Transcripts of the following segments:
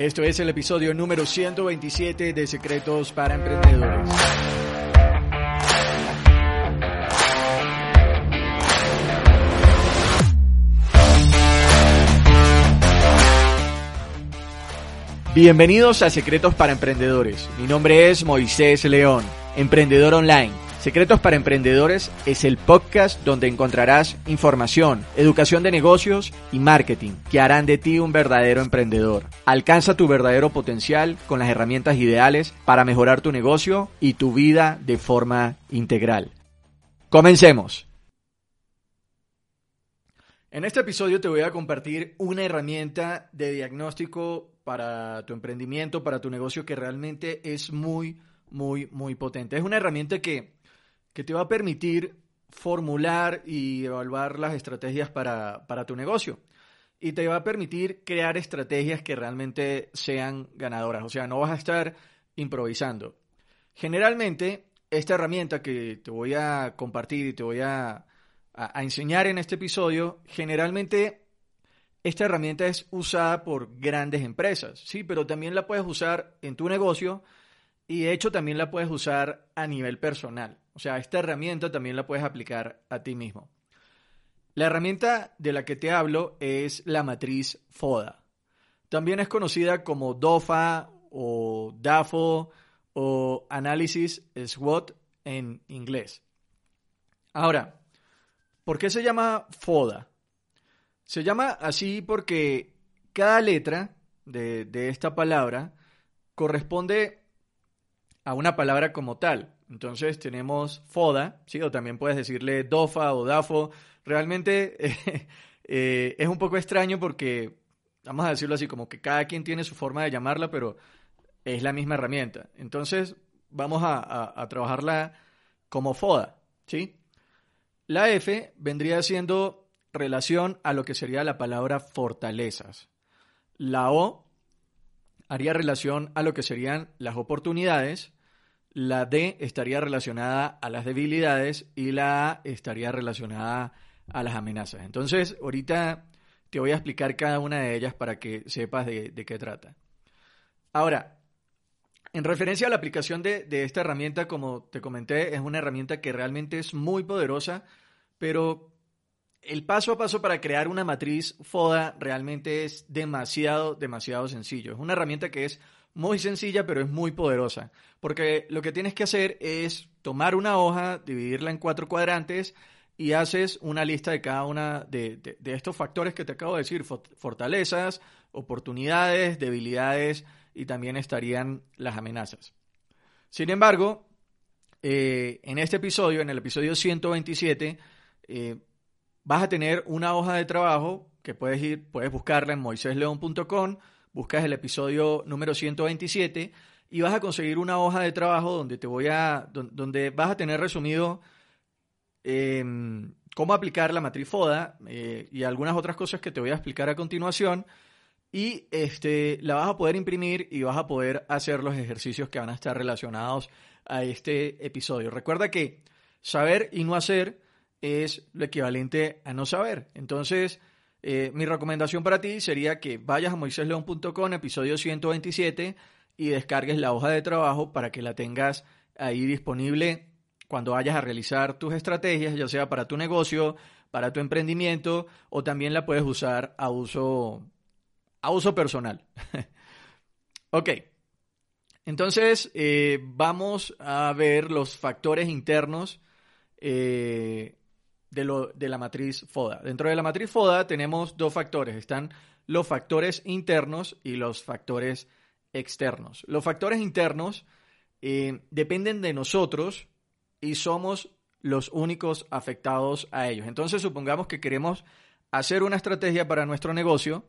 Esto es el episodio número 127 de Secretos para Emprendedores. Bienvenidos a Secretos para Emprendedores. Mi nombre es Moisés León, emprendedor online. Secretos para Emprendedores es el podcast donde encontrarás información, educación de negocios y marketing que harán de ti un verdadero emprendedor. Alcanza tu verdadero potencial con las herramientas ideales para mejorar tu negocio y tu vida de forma integral. Comencemos. En este episodio te voy a compartir una herramienta de diagnóstico para tu emprendimiento, para tu negocio que realmente es muy, muy, muy potente. Es una herramienta que, que te va a permitir formular y evaluar las estrategias para, para tu negocio. Y te va a permitir crear estrategias que realmente sean ganadoras. O sea, no vas a estar improvisando. Generalmente, esta herramienta que te voy a compartir y te voy a a, enseñar en este episodio, generalmente esta herramienta es usada por grandes empresas, sí, pero también la puedes usar en tu negocio y de hecho también la puedes usar a nivel personal. O sea, esta herramienta también la puedes aplicar a ti mismo. La herramienta de la que te hablo es la matriz FODA. También es conocida como DOFA o DAFO o análisis SWOT en inglés. Ahora, ¿Por qué se llama FODA? Se llama así porque cada letra de, esta palabra corresponde a una palabra como tal. Entonces tenemos FODA, ¿sí? o también puedes decirle DOFA o DAFO. Realmente eh, es un poco extraño porque, vamos a decirlo así, como que cada quien tiene su forma de llamarla, pero es la misma herramienta. Entonces vamos a, trabajarla como FODA, ¿sí? La F vendría siendo relación a lo que sería la palabra fortalezas. La O haría relación a lo que serían las oportunidades. La D estaría relacionada a las debilidades y la A estaría relacionada a las amenazas. Entonces, ahorita te voy a explicar cada una de ellas para que sepas de, qué trata. Ahora, en referencia a la aplicación de, de, esta herramienta, como te comenté, es una herramienta que realmente es muy poderosa pero el paso a paso para crear una matriz FODA realmente es demasiado, demasiado sencillo. Es una herramienta que es muy sencilla, pero es muy poderosa. Porque lo que tienes que hacer es tomar una hoja, dividirla en cuatro cuadrantes y haces una lista de cada una de, estos factores que te acabo de decir, fortalezas, oportunidades, debilidades y también estarían las amenazas. Sin embargo, eh, en este episodio, en el episodio 127, eh, vas a tener una hoja de trabajo que puedes ir, puedes buscarla en moisésleón.com, buscas el episodio número 127 y vas a conseguir una hoja de trabajo donde te voy a, donde vas a tener resumido em, cómo aplicar la matriz FODA eh, y algunas otras cosas que te voy a explicar a continuación. Y este, la vas a poder imprimir y vas a poder hacer los ejercicios que van a estar relacionados a este episodio. Recuerda que saber y no hacer es lo equivalente a no saber. Entonces, eh, mi recomendación para ti sería que vayas a moisésleón.com, episodio 127, y descargues la hoja de trabajo para que la tengas ahí disponible cuando vayas a realizar tus estrategias, ya sea para tu negocio, para tu emprendimiento, o también la puedes usar a uso, a uso personal. ok. Entonces, eh, vamos a ver los factores internos eh, de, lo, de la matriz FODA. Dentro de la matriz FODA tenemos dos factores. Están los factores internos y los factores externos. Los factores internos eh, dependen de nosotros y somos los únicos afectados a ellos. Entonces supongamos que queremos hacer una estrategia para nuestro negocio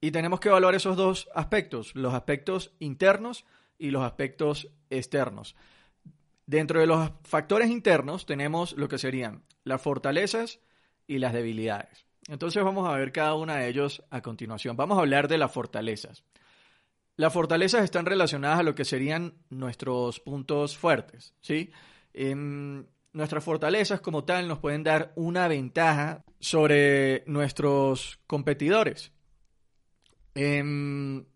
Y tenemos que evaluar esos dos aspectos, los aspectos internos y los aspectos externos. Dentro de los factores internos tenemos lo que serían las fortalezas y las debilidades. Entonces vamos a ver cada una de ellos a continuación. Vamos a hablar de las fortalezas. Las fortalezas están relacionadas a lo que serían nuestros puntos fuertes, ¿sí? Em, nuestras fortalezas como tal nos pueden dar una ventaja sobre nuestros competidores. Em,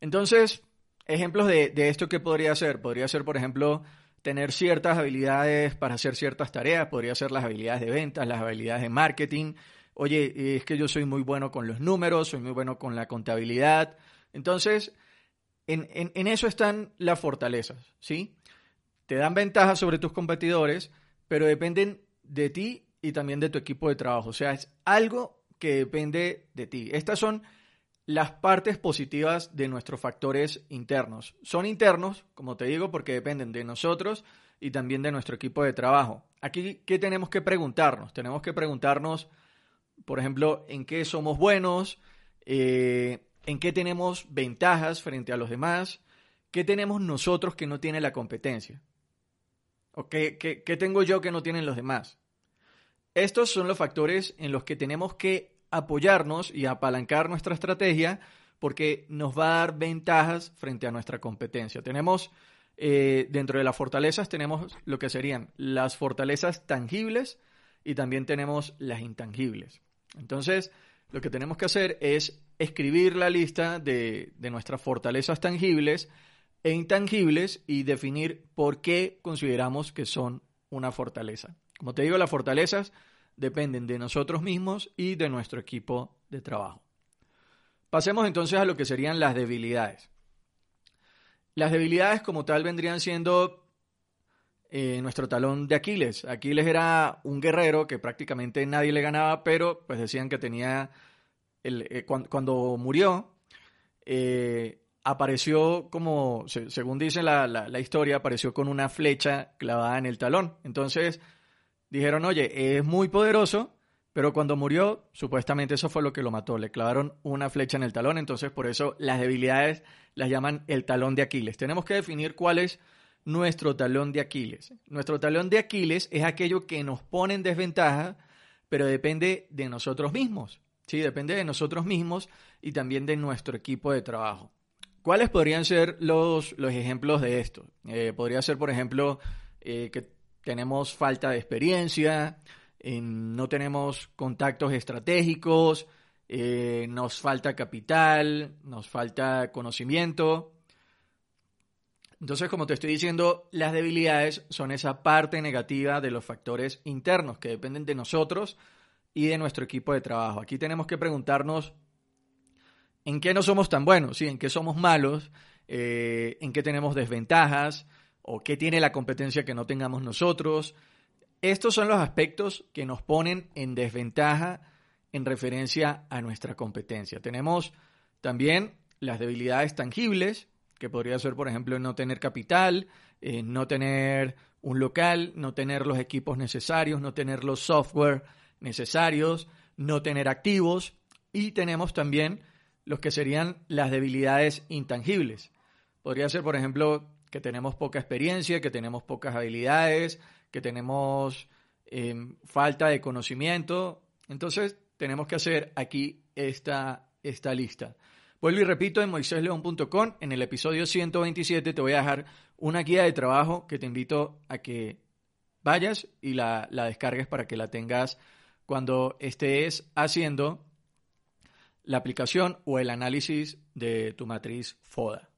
entonces, ejemplos de, de esto que podría ser, podría ser, por ejemplo, tener ciertas habilidades para hacer ciertas tareas, podría ser las habilidades de ventas, las habilidades de marketing. Oye, es que yo soy muy bueno con los números, soy muy bueno con la contabilidad. Entonces, en, en eso están las fortalezas, ¿sí? Te dan ventajas sobre tus competidores, pero dependen de ti y también de tu equipo de trabajo. O sea, es algo que depende de ti. Estas son las partes positivas de nuestros factores internos. Son internos, como te digo, porque dependen de nosotros y también de nuestro equipo de trabajo. Aquí, ¿qué tenemos que preguntarnos? Tenemos que preguntarnos, por ejemplo, en qué somos buenos, eh, en qué tenemos ventajas frente a los demás, qué tenemos nosotros que no tiene la competencia. ¿O qué, qué tengo yo que no tienen los demás? Estos son los factores en los que tenemos que apoyarnos y apalancar nuestra estrategia porque nos va a dar ventajas frente a nuestra competencia. Tenemos, eh, dentro de las fortalezas, tenemos lo que serían las fortalezas tangibles y también tenemos las intangibles. Entonces, lo que tenemos que hacer es escribir la lista de, de nuestras fortalezas tangibles e intangibles y definir por qué consideramos que son una fortaleza. Como te digo, las fortalezas dependen de nosotros mismos y de nuestro equipo de trabajo. Pasemos entonces a lo que serían las debilidades. Las debilidades como tal vendrían siendo eh, nuestro talón de Aquiles. Aquiles era un guerrero que prácticamente nadie le ganaba, pero pues decían que tenía, el, eh, cuando, murió, eh, apareció como, según dice la, la historia, apareció con una flecha clavada en el talón. Entonces, dijeron, oye, es muy poderoso, pero cuando murió, supuestamente eso fue lo que lo mató. Le clavaron una flecha en el talón, entonces por eso las debilidades las llaman el talón de Aquiles. Tenemos que definir cuál es nuestro talón de Aquiles. Nuestro talón de Aquiles es aquello que nos pone en desventaja, pero depende de nosotros mismos. Sí, depende de nosotros mismos y también de nuestro equipo de trabajo. ¿Cuáles podrían ser los, los ejemplos de esto? Eh, podría ser, por ejemplo, eh, que tenemos falta de experiencia, no tenemos contactos estratégicos, eh, nos falta capital, nos falta conocimiento. Entonces, como te estoy diciendo, las debilidades son esa parte negativa de los factores internos que dependen de nosotros y de nuestro equipo de trabajo. Aquí tenemos que preguntarnos en qué no somos tan buenos, ¿sí? en qué somos malos, eh, en qué tenemos desventajas, o qué tiene la competencia que no tengamos nosotros. Estos son los aspectos que nos ponen en desventaja en referencia a nuestra competencia. Tenemos también las debilidades tangibles, que podría ser, por ejemplo, no tener capital, eh, no tener un local, no tener los equipos necesarios, no tener los software necesarios, no tener activos. Y tenemos también los que serían las debilidades intangibles. Podría ser, por ejemplo, que tenemos poca experiencia, que tenemos pocas habilidades, que tenemos em, falta de conocimiento. Entonces, tenemos que hacer aquí esta, esta lista. Vuelvo y repito, en moisésleón.com, en el episodio 127, te voy a dejar una guía de trabajo que te invito a que vayas y la, la descargues para que la tengas cuando estés haciendo la aplicación o el análisis de tu matriz FODA.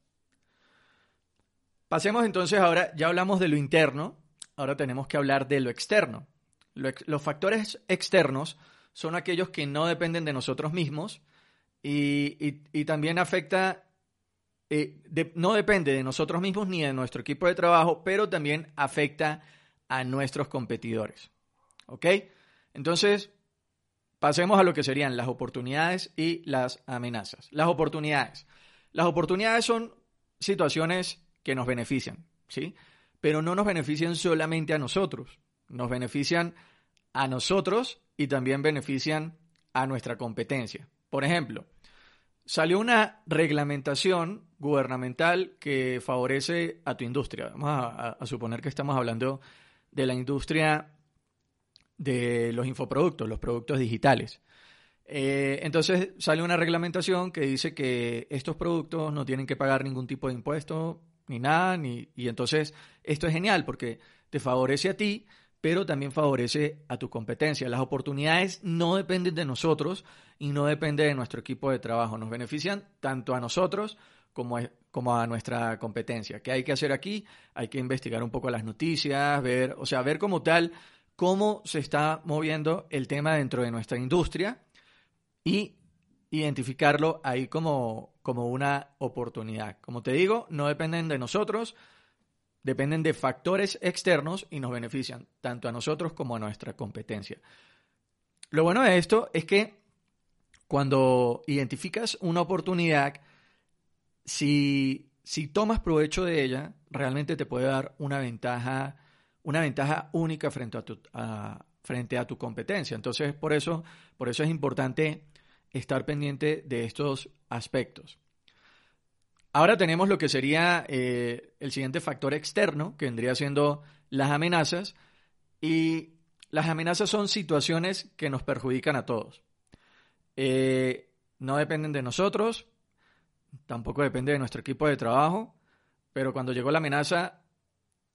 Pasemos entonces ahora, ya hablamos de lo interno, ahora tenemos que hablar de lo externo. los factores externos son aquellos que no dependen de nosotros mismos y, también afecta, eh, no depende de nosotros mismos ni de nuestro equipo de trabajo, pero también afecta a nuestros competidores. ¿Ok? Entonces, pasemos a lo que serían las oportunidades y las amenazas. Las oportunidades. Las oportunidades son situaciones que nos benefician, ¿sí? Pero no nos benefician solamente a nosotros, nos benefician a nosotros y también benefician a nuestra competencia. Por ejemplo, salió una reglamentación gubernamental que favorece a tu industria. Vamos a, suponer que estamos hablando de la industria de los infoproductos, los productos digitales. Eh, entonces sale una reglamentación que dice que estos productos no tienen que pagar ningún tipo de impuesto ni nada, ni, y entonces esto es genial porque te favorece a ti, pero también favorece a tu competencia. Las oportunidades no dependen de nosotros y no dependen de nuestro equipo de trabajo. Nos benefician tanto a nosotros como a, como a nuestra competencia. ¿Qué hay que hacer aquí? Hay que investigar un poco las noticias, ver, o sea, ver como tal cómo se está moviendo el tema dentro de nuestra industria y identificarlo ahí como, como una oportunidad. Como te digo, no dependen de nosotros, dependen de factores externos y nos benefician tanto a nosotros como a nuestra competencia. Lo bueno de esto es que cuando identificas una oportunidad, si, si tomas provecho de ella, realmente te puede dar una ventaja, una ventaja única frente a tu, frente a tu competencia. Entonces, por eso, por eso es importante estar pendiente de estos aspectos. Ahora tenemos lo que sería eh, el siguiente factor externo, que vendría siendo las amenazas. Y las amenazas son situaciones que nos perjudican a todos. Eh, no dependen de nosotros, tampoco depende de nuestro equipo de trabajo, pero cuando llegó la amenaza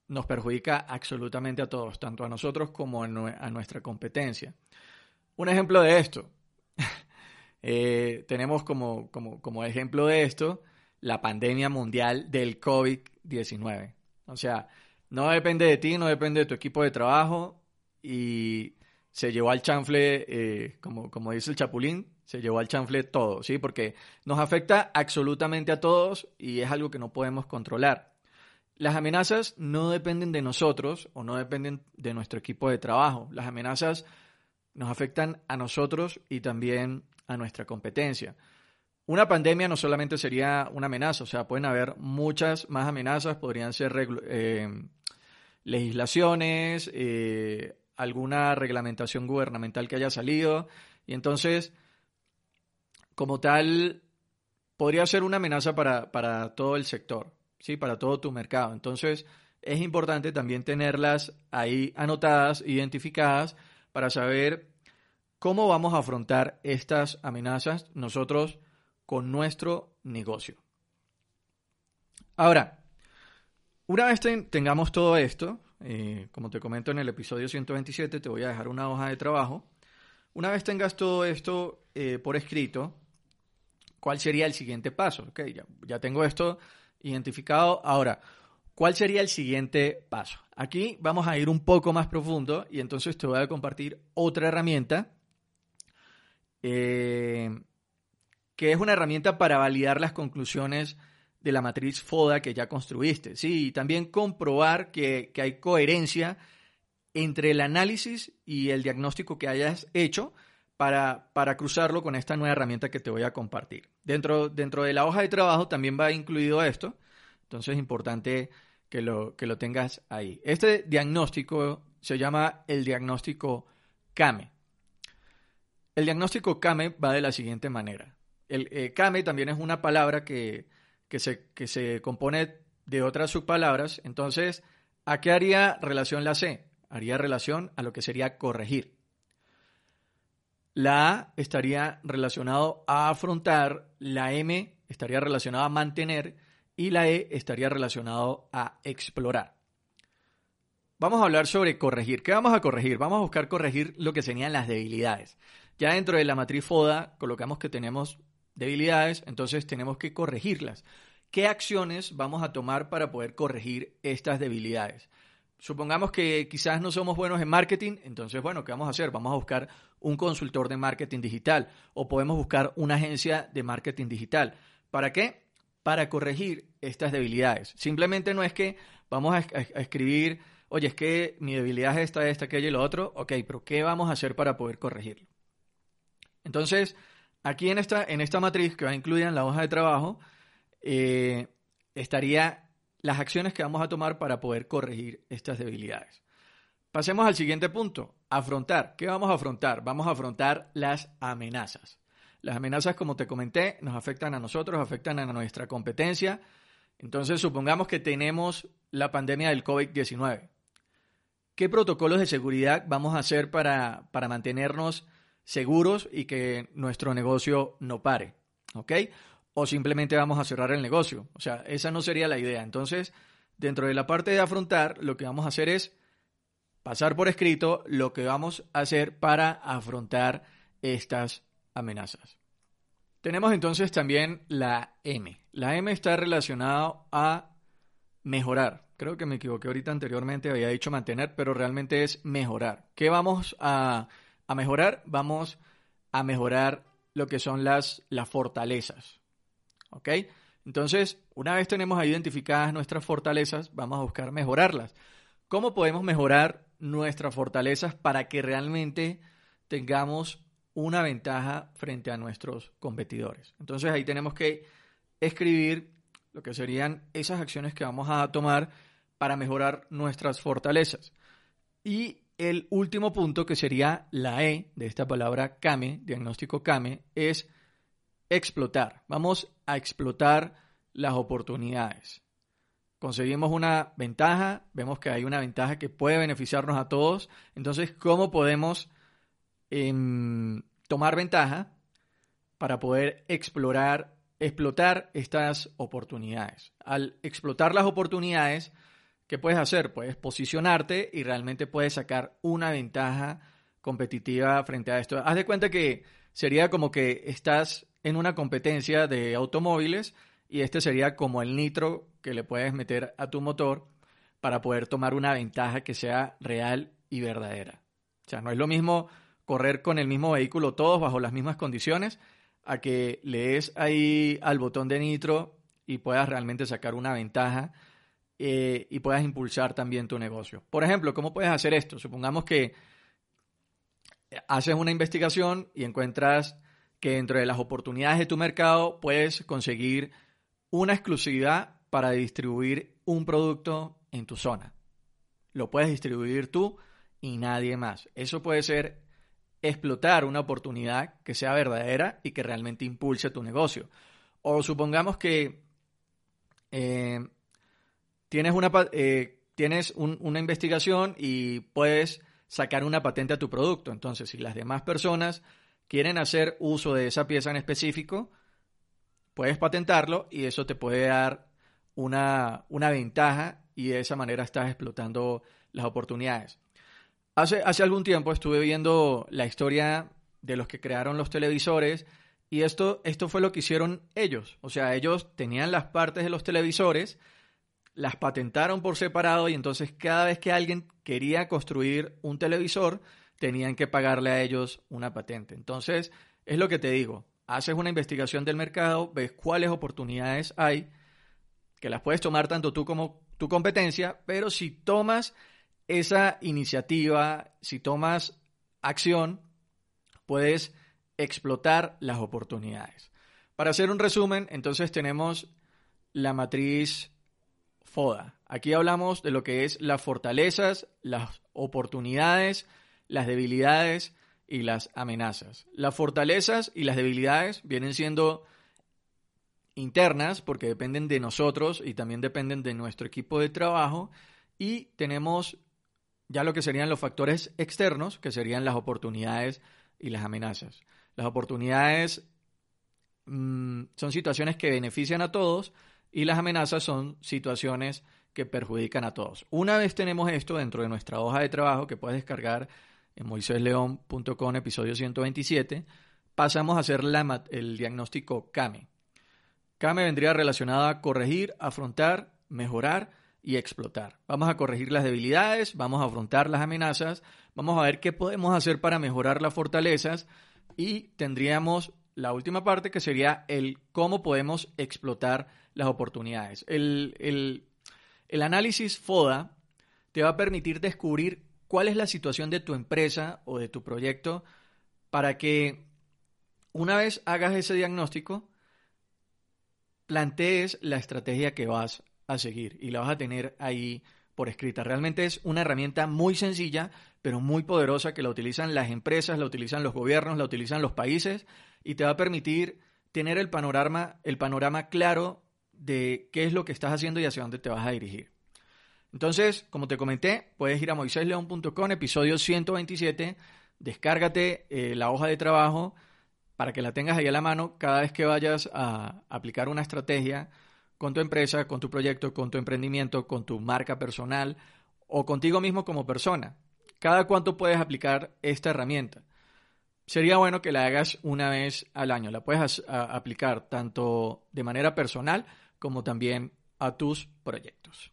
nos perjudica absolutamente a todos, tanto a nosotros como a, nuestra competencia. Un ejemplo de esto, eh, tenemos como, como, como ejemplo de esto la pandemia mundial del COVID-19. O sea, no depende de ti, no depende de tu equipo de trabajo y se llevó al chanfle, eh, como, como dice el Chapulín, se llevó al chanfle todo, ¿sí? Porque nos afecta absolutamente a todos y es algo que no podemos controlar. Las amenazas no dependen de nosotros o no dependen de nuestro equipo de trabajo. Las amenazas nos afectan a nosotros y también a nuestra competencia. Una pandemia no solamente sería una amenaza, o sea, pueden haber muchas más amenazas, podrían ser eh, legislaciones, eh, alguna reglamentación gubernamental que haya salido, y entonces, como tal, podría ser una amenaza para, para todo el sector, ¿sí? para todo tu mercado. Entonces, es importante también tenerlas ahí anotadas, identificadas, para saber cómo vamos a afrontar estas amenazas nosotros con nuestro negocio. Ahora, una vez tengamos todo esto, eh, como te comento en el episodio 127, te voy a dejar una hoja de trabajo. Una vez tengas todo esto eh, por escrito, ¿cuál sería el siguiente paso? Okay, ya, ya tengo esto identificado. Ahora, ¿cuál sería el siguiente paso? Aquí vamos a ir un poco más profundo y entonces te voy a compartir otra herramienta eh, que es una herramienta para validar las conclusiones de la matriz FODA que ya construiste. Sí, y también comprobar que, hay coherencia entre el análisis y el diagnóstico que hayas hecho para, para, cruzarlo con esta nueva herramienta que te voy a compartir. Dentro, dentro de la hoja de trabajo también va incluido esto, entonces es importante que lo, que lo tengas ahí. Este diagnóstico se llama el diagnóstico CAME. El diagnóstico CAME va de la siguiente manera. El eh, kame también es una palabra que, se, que se compone de otras subpalabras. Entonces, ¿a qué haría relación la C? Haría relación a lo que sería corregir. La A estaría relacionado a afrontar, la M estaría relacionado a mantener y la E estaría relacionado a explorar. Vamos a hablar sobre corregir. ¿Qué vamos a corregir? Vamos a buscar corregir lo que serían las debilidades. Ya dentro de la matriz FODA colocamos que tenemos debilidades, entonces tenemos que corregirlas. ¿Qué acciones vamos a tomar para poder corregir estas debilidades? Supongamos que quizás no somos buenos en marketing, entonces, bueno, ¿qué vamos a hacer? Vamos a buscar un consultor de marketing digital o podemos buscar una agencia de marketing digital. ¿Para qué? Para corregir estas debilidades. Simplemente no es que vamos a, escribir, oye, es que mi debilidad es esta, esta, aquella y lo otro. Ok, pero ¿qué vamos a hacer para poder corregirlo? Entonces, Aquí en esta, en esta matriz que va incluida en la hoja de trabajo, eh, estaría las acciones que vamos a tomar para poder corregir estas debilidades. Pasemos al siguiente punto, afrontar. ¿Qué vamos a afrontar? Vamos a afrontar las amenazas. Las amenazas, como te comenté, nos afectan a nosotros, afectan a nuestra competencia. Entonces, supongamos que tenemos la pandemia del COVID-19. ¿Qué protocolos de seguridad vamos a hacer para, para mantenernos seguros y que nuestro negocio no pare? ¿Ok? O simplemente vamos a cerrar el negocio. O sea, esa no sería la idea. Entonces, dentro de la parte de afrontar, lo que vamos a hacer es pasar por escrito lo que vamos a hacer para afrontar estas amenazas. Tenemos entonces también la M. La M está relacionada a mejorar. Creo que me equivoqué ahorita anteriormente, había dicho mantener, pero realmente es mejorar. ¿Qué vamos a, mejorar? Vamos a mejorar lo que son las, las fortalezas. ¿Ok? Entonces, una vez tenemos identificadas nuestras fortalezas, vamos a buscar mejorarlas. ¿Cómo podemos mejorar nuestras fortalezas para que realmente tengamos una ventaja frente a nuestros competidores? Entonces ahí tenemos que escribir lo que serían esas acciones que vamos a tomar para mejorar nuestras fortalezas. Y el último punto, que sería la E de esta palabra CAME, diagnóstico CAME, es explotar. Vamos a explotar las oportunidades. Conseguimos una ventaja, vemos que hay una ventaja que puede beneficiarnos a todos. Entonces, ¿cómo podemos em, tomar ventaja para poder explorar, explotar estas oportunidades? Al explotar las oportunidades, ¿qué puedes hacer? Puedes posicionarte y realmente puedes sacar una ventaja competitiva frente a esto. Haz de cuenta que sería como que estás en una competencia de automóviles y este sería como el nitro que le puedes meter a tu motor para poder tomar una ventaja que sea real y verdadera. O sea, no es lo mismo correr con el mismo vehículo todos bajo las mismas condiciones a que lees ahí al botón de nitro y puedas realmente sacar una ventaja eh, y puedas impulsar también tu negocio. Por ejemplo, ¿cómo puedes hacer esto? Supongamos que haces una investigación y encuentras que dentro de las oportunidades de tu mercado puedes conseguir una exclusividad para distribuir un producto en tu zona. Lo puedes distribuir tú y nadie más. Eso puede ser explotar una oportunidad que sea verdadera y que realmente impulse tu negocio. O supongamos que eh, tienes, una, eh, tienes una investigación y puedes sacar una patente a tu producto. Entonces, si las demás personas quieren hacer uso de esa pieza en específico, puedes patentarlo y eso te puede dar una, una ventaja y de esa manera estás explotando las oportunidades. Hace, hace algún tiempo estuve viendo la historia de los que crearon los televisores y esto, esto fue lo que hicieron ellos. O sea, ellos tenían las partes de los televisores, las patentaron por separado y entonces cada vez que alguien quería construir un televisor, tenían que pagarle a ellos una patente. Entonces, es lo que te digo, haces una investigación del mercado, ves cuáles oportunidades hay, que las puedes tomar tanto tú como tu competencia, pero si tomas esa iniciativa, si tomas acción, puedes explotar las oportunidades. Para hacer un resumen, entonces tenemos la matriz FODA. Aquí hablamos de lo que es las fortalezas, las oportunidades, las debilidades y las amenazas. Las fortalezas y las debilidades vienen siendo internas porque dependen de nosotros y también dependen de nuestro equipo de trabajo y tenemos ya lo que serían los factores externos, que serían las oportunidades y las amenazas. Las oportunidades mm, son situaciones que benefician a todos y las amenazas son situaciones que perjudican a todos. Una vez tenemos esto dentro de nuestra hoja de trabajo que puedes descargar en moisésleón.com, episodio 127, pasamos a hacer el diagnóstico CAME. CAME vendría relacionado a corregir, afrontar, mejorar y explotar. Vamos a corregir las debilidades, vamos a afrontar las amenazas, vamos a ver qué podemos hacer para mejorar las fortalezas y tendríamos la última parte que sería el cómo podemos explotar las oportunidades. El, el análisis FODA te va a permitir descubrir cuál es la situación de tu empresa o de tu proyecto para que una vez hagas ese diagnóstico, plantees la estrategia que vas a seguir y la vas a tener ahí por escrita. Realmente es una herramienta muy sencilla, pero muy poderosa que la utilizan las empresas, la utilizan los gobiernos, la utilizan los países y te va a permitir tener el panorama, el panorama claro de qué es lo que estás haciendo y hacia dónde te vas a dirigir. Entonces, como te comenté, puedes ir a moisésleón.com, episodio 127, descárgate eh, la hoja de trabajo para que la tengas ahí a la mano cada vez que vayas a aplicar una estrategia con tu empresa, con tu proyecto, con tu emprendimiento, con tu marca personal o contigo mismo como persona. Cada cuánto puedes aplicar esta herramienta. Sería bueno que la hagas una vez al año. La puedes aplicar tanto de manera personal como también a tus proyectos.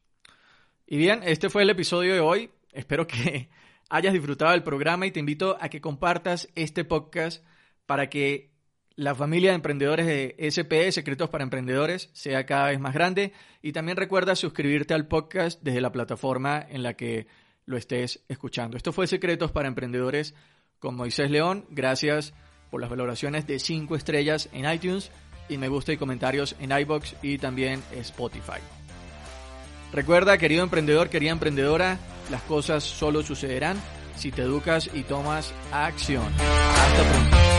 Y bien, este fue el episodio de hoy. Espero que hayas disfrutado del programa y te invito a que compartas este podcast para que la familia de emprendedores de SPE, Secretos para Emprendedores, sea cada vez más grande. Y también recuerda suscribirte al podcast desde la plataforma en la que lo estés escuchando. Esto fue Secretos para Emprendedores con Moisés León. Gracias por las valoraciones de 5 estrellas en iTunes y me gusta y comentarios en iBox y también Spotify. Recuerda, querido emprendedor, querida emprendedora, las cosas solo sucederán si te educas y tomas acción. Hasta pronto.